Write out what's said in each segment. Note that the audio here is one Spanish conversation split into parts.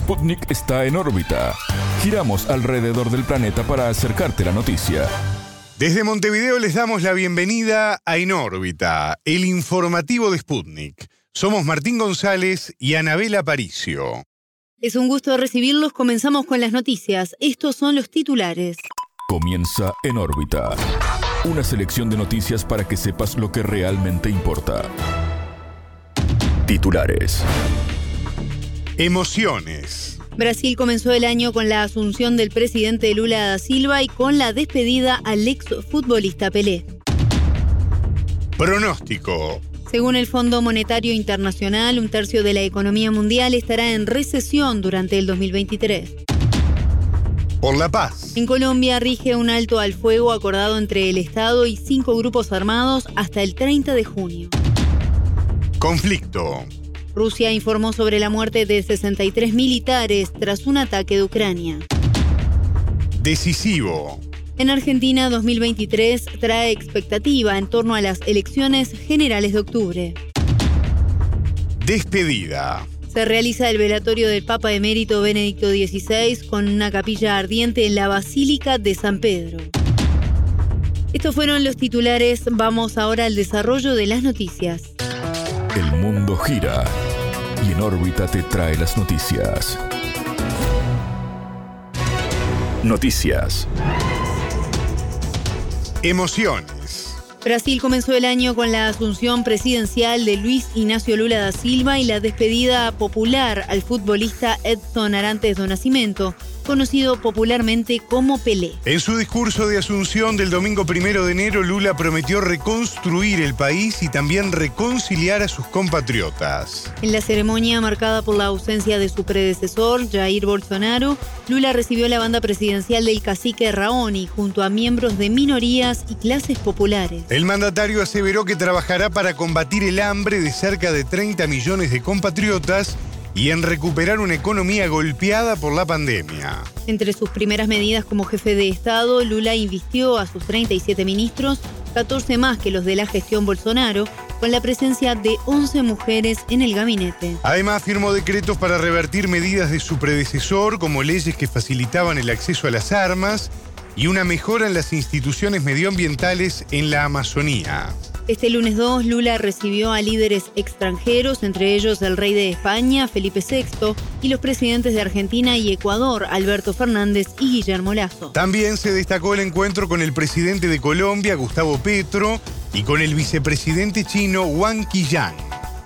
Sputnik está en órbita. Giramos alrededor del planeta para acercarte la noticia. Desde Montevideo les damos la bienvenida a En órbita, el informativo de Sputnik. Somos Martín González y Anabela Paricio. Es un gusto recibirlos. Comenzamos con las noticias. Estos son los titulares. Comienza En órbita. Una selección de noticias para que sepas lo que realmente importa. Titulares. Emociones. Brasil comenzó el año con la asunción del presidente Lula da Silva y con la despedida al ex futbolista Pelé. Pronóstico. Según el Fondo Monetario Internacional, un tercio de la economía mundial estará en recesión durante el 2023. Por la paz. En Colombia rige un alto al fuego acordado entre el Estado y cinco grupos armados hasta el 30 de junio. Conflicto. Rusia informó sobre la muerte de 63 militares tras un ataque de Ucrania. Decisivo. En Argentina 2023 trae expectativa en torno a las elecciones generales de octubre. Despedida. Se realiza el velatorio del Papa emérito Benedicto XVI con una capilla ardiente en la Basílica de San Pedro. Estos fueron los titulares, vamos ahora al desarrollo de las noticias. El mundo gira y en órbita te trae las noticias. Noticias. Emociones. Brasil comenzó el año con la asunción presidencial de Luis Ignacio Lula da Silva y la despedida popular al futbolista Edson Arantes do Nascimento, conocido popularmente como Pelé. En su discurso de asunción del domingo primero de enero, Lula prometió reconstruir el país y también reconciliar a sus compatriotas. En la ceremonia marcada por la ausencia de su predecesor, Jair Bolsonaro, Lula recibió la banda presidencial del cacique Raoni junto a miembros de minorías y clases populares. El mandatario aseveró que trabajará para combatir el hambre de cerca de 30 millones de compatriotas y en recuperar una economía golpeada por la pandemia. Entre sus primeras medidas como jefe de Estado, Lula invistió a sus 37 ministros, 14 más que los de la gestión Bolsonaro, con la presencia de 11 mujeres en el gabinete. Además, firmó decretos para revertir medidas de su predecesor, como leyes que facilitaban el acceso a las armas y una mejora en las instituciones medioambientales en la Amazonía. Este lunes 2, Lula recibió a líderes extranjeros, entre ellos el rey de España, Felipe VI, y los presidentes de Argentina y Ecuador, Alberto Fernández y Guillermo Lazo. También se destacó el encuentro con el presidente de Colombia, Gustavo Petro, y con el vicepresidente chino, Wang Qiyan.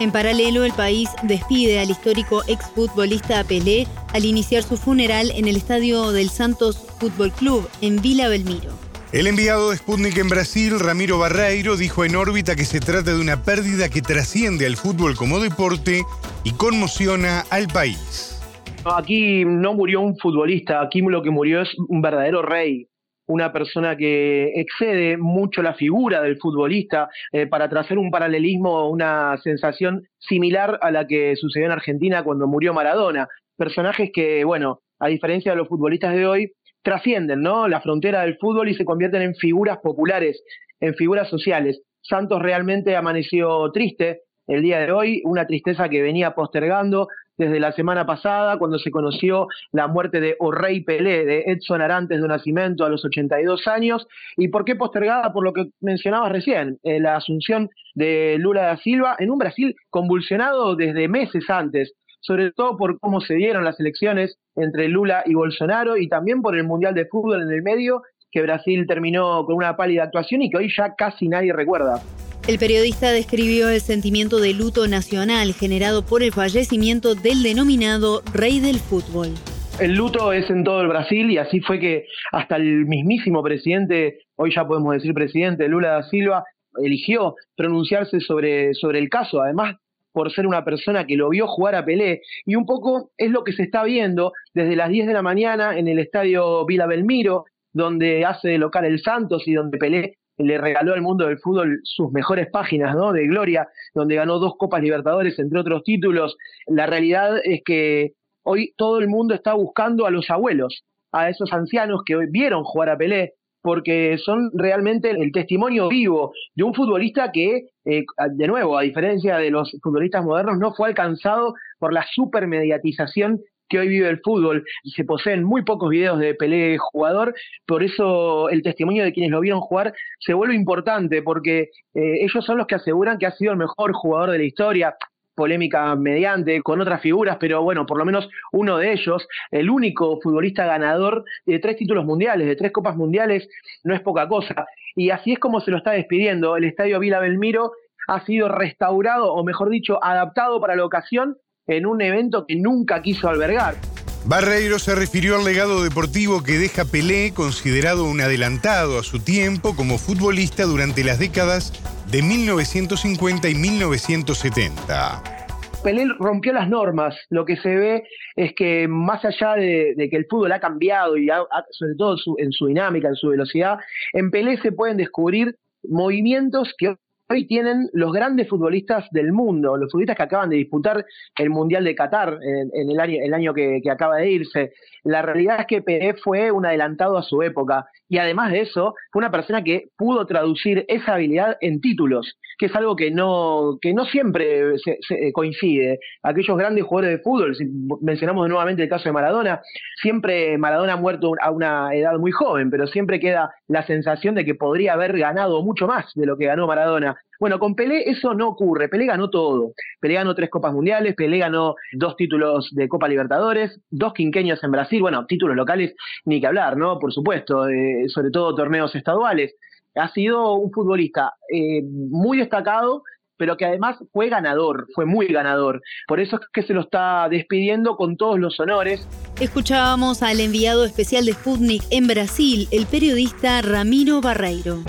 En paralelo, el país despide al histórico exfutbolista Pelé al iniciar su funeral en el estadio del Santos Fútbol Club en Vila Belmiro. El enviado de Sputnik en Brasil, Ramiro Barreiro, dijo en órbita que se trata de una pérdida que trasciende al fútbol como deporte y conmociona al país. Aquí no murió un futbolista, aquí lo que murió es un verdadero rey, una persona que excede mucho la figura del futbolista, eh, para trazar un paralelismo, una sensación similar a la que sucedió en Argentina cuando murió Maradona. Personajes que, bueno, a diferencia de los futbolistas de hoy, trascienden ¿no? la frontera del fútbol y se convierten en figuras populares, en figuras sociales. Santos realmente amaneció triste el día de hoy, una tristeza que venía postergando desde la semana pasada, cuando se conoció la muerte de Orrey Pelé, de Edson Arantes de Nacimiento a los 82 años. ¿Y por qué postergada? Por lo que mencionabas recién, eh, la asunción de Lula da Silva en un Brasil convulsionado desde meses antes sobre todo por cómo se dieron las elecciones entre Lula y Bolsonaro y también por el Mundial de Fútbol en el medio, que Brasil terminó con una pálida actuación y que hoy ya casi nadie recuerda. El periodista describió el sentimiento de luto nacional generado por el fallecimiento del denominado rey del fútbol. El luto es en todo el Brasil y así fue que hasta el mismísimo presidente, hoy ya podemos decir presidente Lula da Silva, eligió pronunciarse sobre, sobre el caso. Además, por ser una persona que lo vio jugar a Pelé. Y un poco es lo que se está viendo desde las 10 de la mañana en el estadio Vila Belmiro, donde hace local el Santos y donde Pelé le regaló al mundo del fútbol sus mejores páginas ¿no? de gloria, donde ganó dos Copas Libertadores, entre otros títulos. La realidad es que hoy todo el mundo está buscando a los abuelos, a esos ancianos que vieron jugar a Pelé, porque son realmente el testimonio vivo de un futbolista que, eh, de nuevo, a diferencia de los futbolistas modernos, no fue alcanzado por la supermediatización que hoy vive el fútbol. y Se poseen muy pocos videos de Pelé jugador, por eso el testimonio de quienes lo vieron jugar se vuelve importante, porque eh, ellos son los que aseguran que ha sido el mejor jugador de la historia polémica mediante, con otras figuras, pero bueno, por lo menos uno de ellos, el único futbolista ganador de tres títulos mundiales, de tres copas mundiales, no es poca cosa. Y así es como se lo está despidiendo. El estadio Vila Belmiro ha sido restaurado, o mejor dicho, adaptado para la ocasión en un evento que nunca quiso albergar. Barreiro se refirió al legado deportivo que deja Pelé, considerado un adelantado a su tiempo como futbolista durante las décadas de 1950 y 1970. Pelé rompió las normas. Lo que se ve es que más allá de, que el fútbol ha cambiado y sobre todo en su dinámica, en su velocidad, en Pelé se pueden descubrir movimientos que hoy tienen los grandes futbolistas del mundo, los futbolistas que acaban de disputar el Mundial de Qatar en, el año, el año que, acaba de irse. La realidad es que Pelé fue un adelantado a su época y además de eso fue una persona que pudo traducir esa habilidad en títulos, que es algo que no, que no siempre se, eh, coincide. Aquellos grandes jugadores de fútbol, si mencionamos nuevamente el caso de Maradona, siempre Maradona ha muerto a una edad muy joven, pero siempre queda la sensación de que podría haber ganado mucho más de lo que ganó Maradona. Bueno, con Pelé eso no ocurre. Pelé ganó todo. Pelé ganó tres Copas Mundiales, Pelé ganó dos títulos de Copa Libertadores, dos quinqueños en Brasil, bueno, títulos locales ni que hablar, ¿no? Por supuesto, eh, sobre todo torneos estaduales. Ha sido un futbolista eh, muy destacado, pero que además fue ganador, fue muy ganador. Por eso es que se lo está despidiendo con todos los honores. Escuchábamos al enviado especial de Sputnik en Brasil, el periodista Ramiro Barreiro.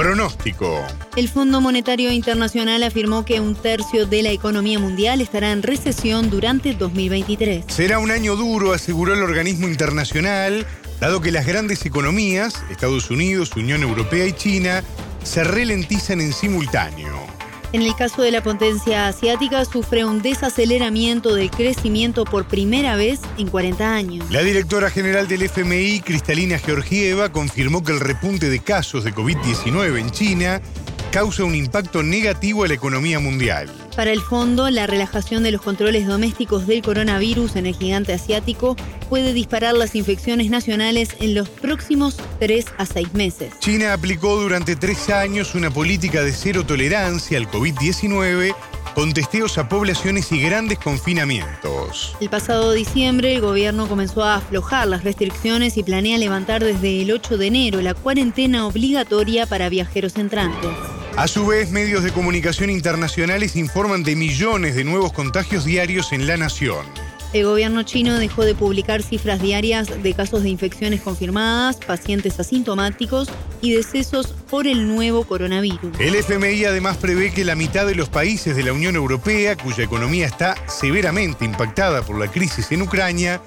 Pronóstico. El Fondo Monetario Internacional afirmó que un tercio de la economía mundial estará en recesión durante 2023. Será un año duro, aseguró el organismo internacional, dado que las grandes economías, Estados Unidos, Unión Europea y China, se ralentizan en simultáneo. En el caso de la potencia asiática, sufre un desaceleramiento del crecimiento por primera vez en 40 años. La directora general del FMI, Cristalina Georgieva, confirmó que el repunte de casos de COVID-19 en China causa un impacto negativo a la economía mundial. Para el fondo, la relajación de los controles domésticos del coronavirus en el gigante asiático puede disparar las infecciones nacionales en los próximos 3 a 6 meses. China aplicó durante tres años una política de cero tolerancia al COVID-19 con testeos a poblaciones y grandes confinamientos. El pasado diciembre el gobierno comenzó a aflojar las restricciones y planea levantar desde el 8 de enero la cuarentena obligatoria para viajeros entrantes. A su vez, medios de comunicación internacionales informan de millones de nuevos contagios diarios en la nación. El gobierno chino dejó de publicar cifras diarias de casos de infecciones confirmadas, pacientes asintomáticos y decesos por el nuevo coronavirus. El FMI además prevé que la mitad de los países de la Unión Europea, cuya economía está severamente impactada por la crisis en Ucrania,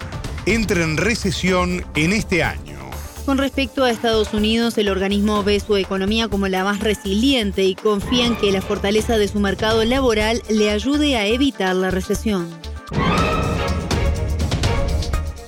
entre en recesión en este año. Con respecto a Estados Unidos, el organismo ve su economía como la más resiliente y confía en que la fortaleza de su mercado laboral le ayude a evitar la recesión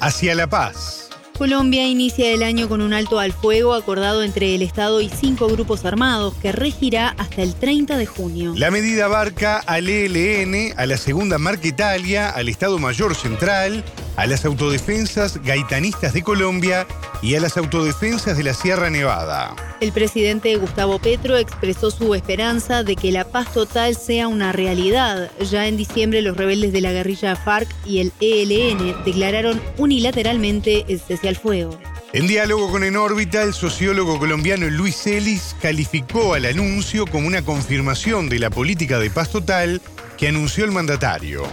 hacia la paz. Colombia inicia el año con un alto al fuego acordado entre el Estado y cinco grupos armados que regirá hasta el 30 de junio. La medida abarca al ELN, a la Segunda Marca Italia, al Estado Mayor Central, a las autodefensas gaitanistas de Colombia y a las autodefensas de la Sierra Nevada. El presidente Gustavo Petro expresó su esperanza de que la paz total sea una realidad. Ya en diciembre los rebeldes de la guerrilla FARC y el ELN declararon unilateralmente el cese al fuego. En diálogo con En órbita, el sociólogo colombiano Luis Celis calificó al anuncio como una confirmación de la política de paz total que anunció el mandatario.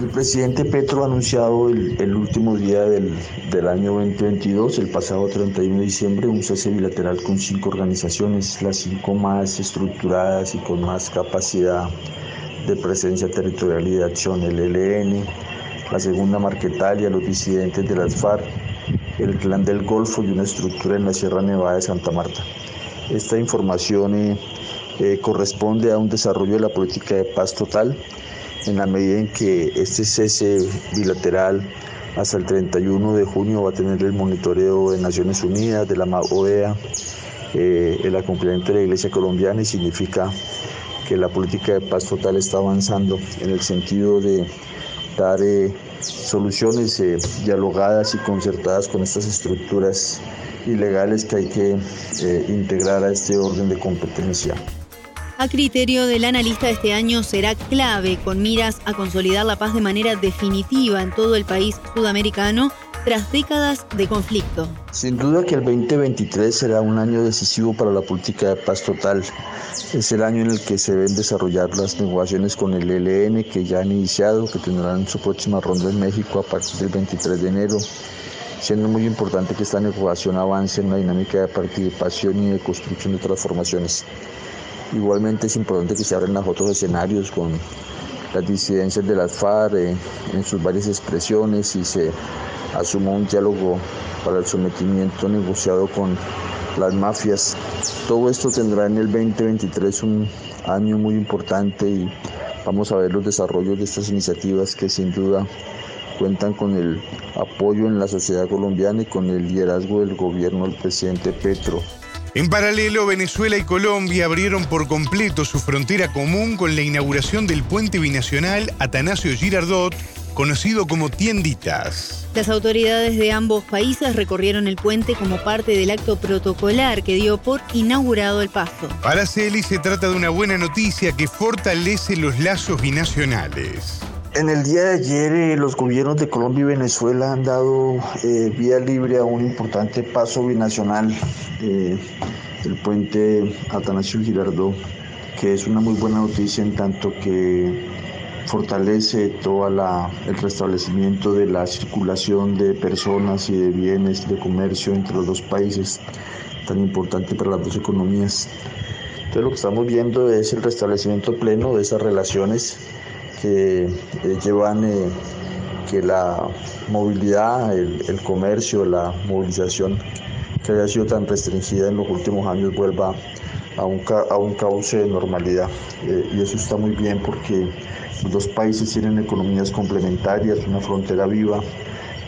El presidente Petro ha anunciado el, último día del, año 2022, el pasado 31 de diciembre, un cese bilateral con cinco organizaciones, las cinco más estructuradas y con más capacidad de presencia territorial y de acción, el ELN, la segunda Marquetalia, los disidentes de las FARC, el Clan del Golfo y una estructura en la Sierra Nevada de Santa Marta. Esta información eh, eh, corresponde a un desarrollo de la política de paz total en la medida en que este cese bilateral hasta el 31 de junio va a tener el monitoreo de Naciones Unidas, de la OEA, eh, el acompañamiento de la Iglesia colombiana y significa que la política de paz total está avanzando en el sentido de dar eh, soluciones dialogadas y concertadas con estas estructuras ilegales que hay que integrar a este orden de competencia. A criterio del analista, este año será clave con miras a consolidar la paz de manera definitiva en todo el país sudamericano tras décadas de conflicto. Sin duda que el 2023 será un año decisivo para la política de paz total. Es el año en el que se deben desarrollar las negociaciones con el ELN que ya han iniciado, que tendrán su próxima ronda en México a partir del 23 de enero siendo muy importante que esta negociación avance en una dinámica de participación y de construcción de transformaciones. Igualmente es importante que se abran los otros escenarios con las disidencias de las FARC eh, en sus varias expresiones y se asuma un diálogo para el sometimiento negociado con las mafias. Todo esto tendrá en el 2023 un año muy importante y vamos a ver los desarrollos de estas iniciativas que sin duda cuentan con el apoyo en la sociedad colombiana y con el liderazgo del gobierno del presidente Petro. En paralelo, Venezuela y Colombia abrieron por completo su frontera común con la inauguración del puente binacional Atanasio Girardot, conocido como Tienditas. Las autoridades de ambos países recorrieron el puente como parte del acto protocolar que dio por inaugurado el paso. Para Celi se trata de una buena noticia que fortalece los lazos binacionales. En el día de ayer eh, los gobiernos de Colombia y Venezuela han dado eh, vía libre a un importante paso binacional, eh, el puente Atanasio Girardot, que es una muy buena noticia en tanto que fortalece todo el restablecimiento de la circulación de personas y de bienes de comercio entre los dos países, tan importante para las dos economías. Entonces lo que estamos viendo es el restablecimiento pleno de esas relaciones que eh, llevan eh, que la movilidad, el, comercio, la movilización que había sido tan restringida en los últimos años vuelva a un, a un cauce de normalidad. Eh, y eso está muy bien porque los dos países tienen economías complementarias, una frontera viva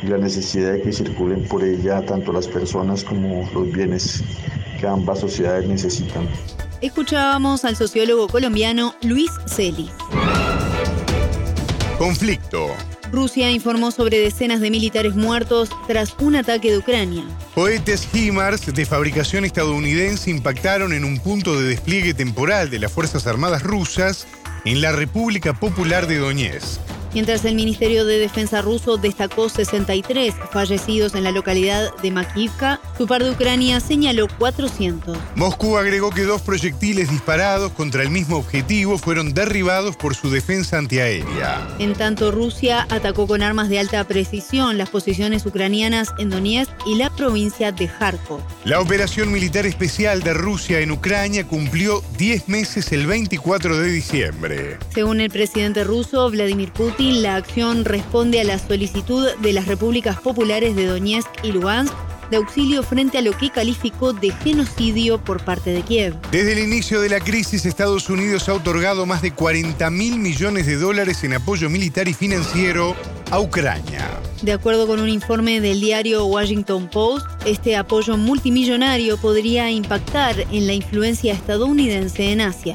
y la necesidad de que circulen por ella tanto las personas como los bienes que ambas sociedades necesitan. Escuchábamos al sociólogo colombiano Luis Celi. Conflicto. Rusia informó sobre decenas de militares muertos tras un ataque de Ucrania. Cohetes HIMARS de fabricación estadounidense impactaron en un punto de despliegue temporal de las Fuerzas Armadas rusas en la República Popular de Donetsk mientras el Ministerio de Defensa ruso destacó 63 fallecidos en la localidad de Makivka, su par de Ucrania señaló 400. Moscú agregó que dos proyectiles disparados contra el mismo objetivo fueron derribados por su defensa antiaérea. En tanto, Rusia atacó con armas de alta precisión las posiciones ucranianas en Donetsk y la provincia de Kharkov. La operación militar especial de Rusia en Ucrania cumplió 10 meses el 24 de diciembre. Según el presidente ruso Vladimir Putin, la acción responde a la solicitud de las repúblicas populares de Donetsk y Lugansk de auxilio frente a lo que calificó de genocidio por parte de Kiev. Desde el inicio de la crisis, Estados Unidos ha otorgado más de 40 mil millones de dólares en apoyo militar y financiero a Ucrania. De acuerdo con un informe del diario Washington Post, este apoyo multimillonario podría impactar en la influencia estadounidense en Asia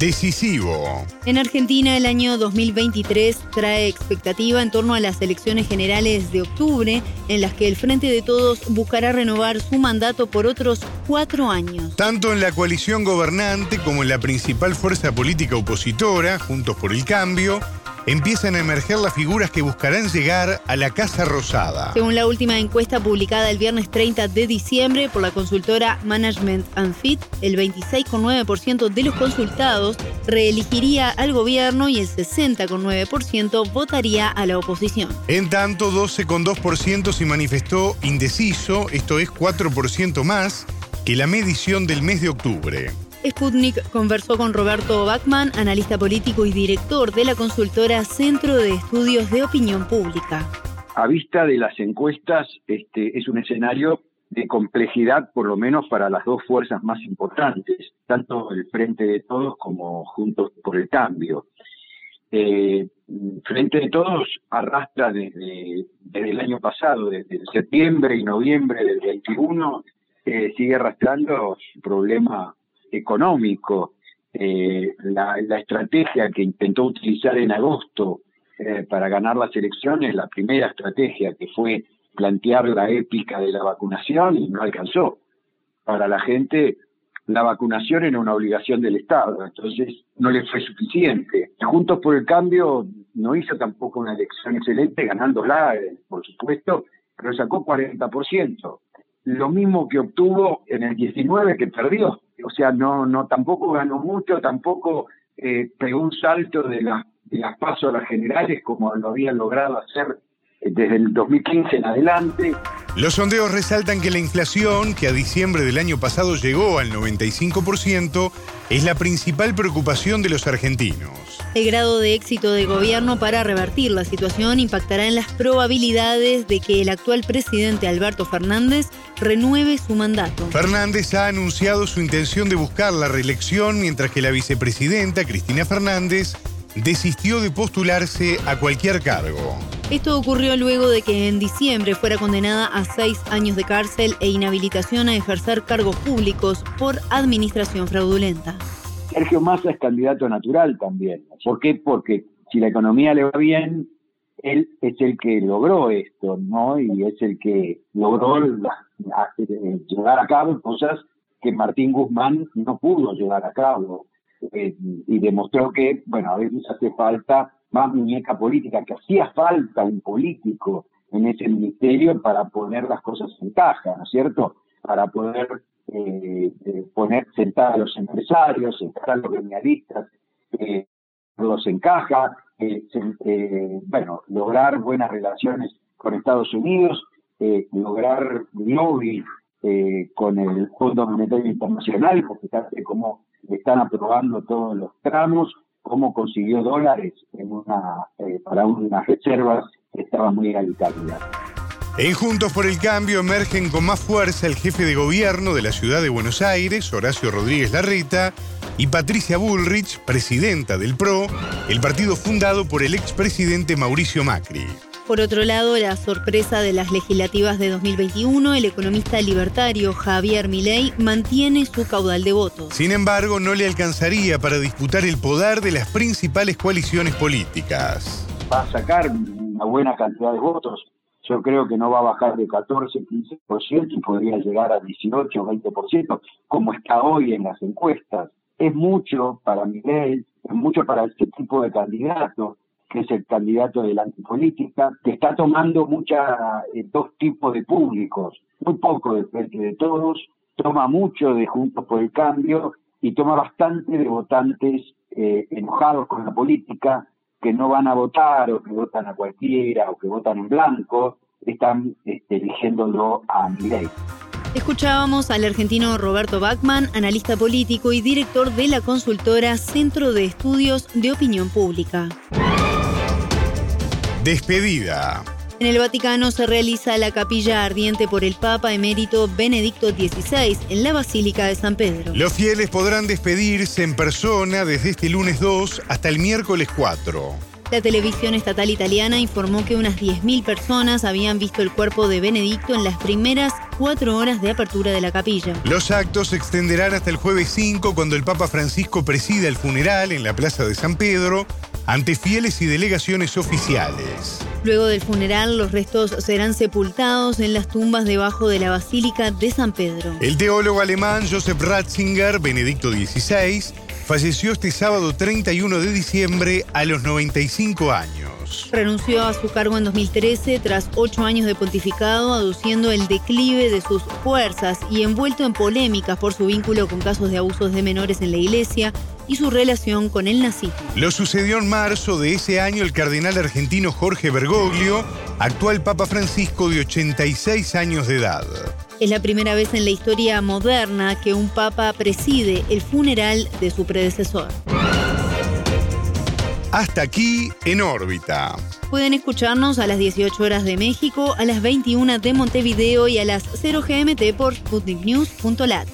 decisivo. En Argentina el año 2023 trae expectativa en torno a las elecciones generales de octubre, en las que el Frente de Todos buscará renovar su mandato por otros cuatro años. Tanto en la coalición gobernante como en la principal fuerza política opositora, Juntos por el Cambio, empiezan a emerger las figuras que buscarán llegar a la Casa Rosada. Según la última encuesta publicada el viernes 30 de diciembre por la consultora Management and Fit, el 26,9% de los consultados reelegiría al gobierno y el 60,9% votaría a la oposición. En tanto, 12,2% se manifestó indeciso, esto es 4% más que la medición del mes de octubre. Sputnik conversó con Roberto Bachman, analista político y director de la consultora Centro de Estudios de Opinión Pública. A vista de las encuestas, este es un escenario de complejidad, por lo menos para las dos fuerzas más importantes, tanto el Frente de Todos como Juntos por el Cambio. Eh, Frente de Todos arrastra desde, el año pasado, desde septiembre y noviembre del 21, eh, sigue arrastrando su problema económico, eh, la, estrategia que intentó utilizar en agosto eh, para ganar las elecciones la primera estrategia que fue plantear la épica de la vacunación y no alcanzó. Para la gente la vacunación era una obligación del Estado, entonces no le fue suficiente. Juntos por el Cambio no hizo tampoco una elección excelente, ganándola, eh, por supuesto, pero sacó 40%. Lo mismo que obtuvo en el 19 que perdió. O sea, no, no tampoco ganó mucho, tampoco eh, pegó un salto de, la, de las pasos a las generales como lo habían logrado hacer desde el 2015 en adelante. Los sondeos resaltan que la inflación, que a diciembre del año pasado llegó al 95%, es la principal preocupación de los argentinos. El grado de éxito del gobierno para revertir la situación impactará en las probabilidades de que el actual presidente Alberto Fernández renueve su mandato. Fernández ha anunciado su intención de buscar la reelección, mientras que la vicepresidenta Cristina Fernández desistió de postularse a cualquier cargo. Esto ocurrió luego de que en diciembre fuera condenada a seis años de cárcel e inhabilitación a ejercer cargos públicos por administración fraudulenta. Sergio Massa es candidato natural también. ¿Por qué? Porque si la economía le va bien, él es el que logró esto, ¿no? Y es el que logró llevar a cabo cosas que Martín Guzmán no pudo llevar a cabo. Eh, y demostró que, bueno, a veces hace falta más muñeca política, que hacía falta un político en ese ministerio para poner las cosas en caja, ¿no es cierto? Para poder eh, eh, poner sentar a los empresarios, sentar a los gremialistas, eh, los encaja, bueno, lograr buenas relaciones con Estados Unidos, lograr lobby con el Fondo Monetario Internacional, porque fíjate cómo están aprobando todos los tramos, cómo consiguió dólares en una, eh, para unas reservas que estaban muy egalitarias. En Juntos por el Cambio emergen con más fuerza el jefe de gobierno de la ciudad de Buenos Aires, Horacio Rodríguez Larreta, y Patricia Bullrich, presidenta del PRO, el partido fundado por el expresidente Mauricio Macri. Por otro lado, la sorpresa de las legislativas de 2021, el economista libertario Javier Milei mantiene su caudal de votos. Sin embargo, no le alcanzaría para disputar el poder de las principales coaliciones políticas. Va a sacar una buena cantidad de votos. Yo creo que no va a bajar de 14, 15% y podría llegar a 18, 20%, como está hoy en las encuestas. Es mucho para Milei, es mucho para este tipo de candidatos que es el candidato de la antipolítica, que está tomando mucha, eh, dos tipos de públicos, muy poco de frente de todos, toma mucho de Juntos por el Cambio y toma bastante de votantes eh, enojados con la política, que no van a votar o que votan a cualquiera o que votan en blanco, están este, eligiéndolo a Milei. Escuchábamos al argentino Roberto Bachman, analista político y director de la consultora Centro de Estudios de Opinión Pública. Despedida. En el Vaticano se realiza la capilla ardiente por el Papa emérito Benedicto XVI en la Basílica de San Pedro. Los fieles podrán despedirse en persona desde este lunes 2 hasta el miércoles 4. La televisión estatal italiana informó que unas 10.000 personas habían visto el cuerpo de Benedicto en las primeras cuatro horas de apertura de la capilla. Los actos se extenderán hasta el jueves 5 cuando el Papa Francisco presida el funeral en la Plaza de San Pedro ante fieles y delegaciones oficiales. Luego del funeral, los restos serán sepultados en las tumbas debajo de la Basílica de San Pedro. El teólogo alemán Joseph Ratzinger, Benedicto XVI, falleció este sábado 31 de diciembre a los 95 años. Renunció a su cargo en 2013 tras ocho años de pontificado, aduciendo el declive de sus fuerzas y envuelto en polémicas por su vínculo con casos de abusos de menores en la iglesia y su relación con el nazismo. Lo sucedió en marzo de ese año el cardenal argentino Jorge Bergoglio, actual Papa Francisco de 86 años de edad. Es la primera vez en la historia moderna que un papa preside el funeral de su predecesor. Hasta aquí en órbita. Pueden escucharnos a las 18 horas de México, a las 21 de Montevideo y a las 0 GMT por sputniknews.lat.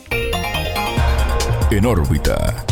En órbita.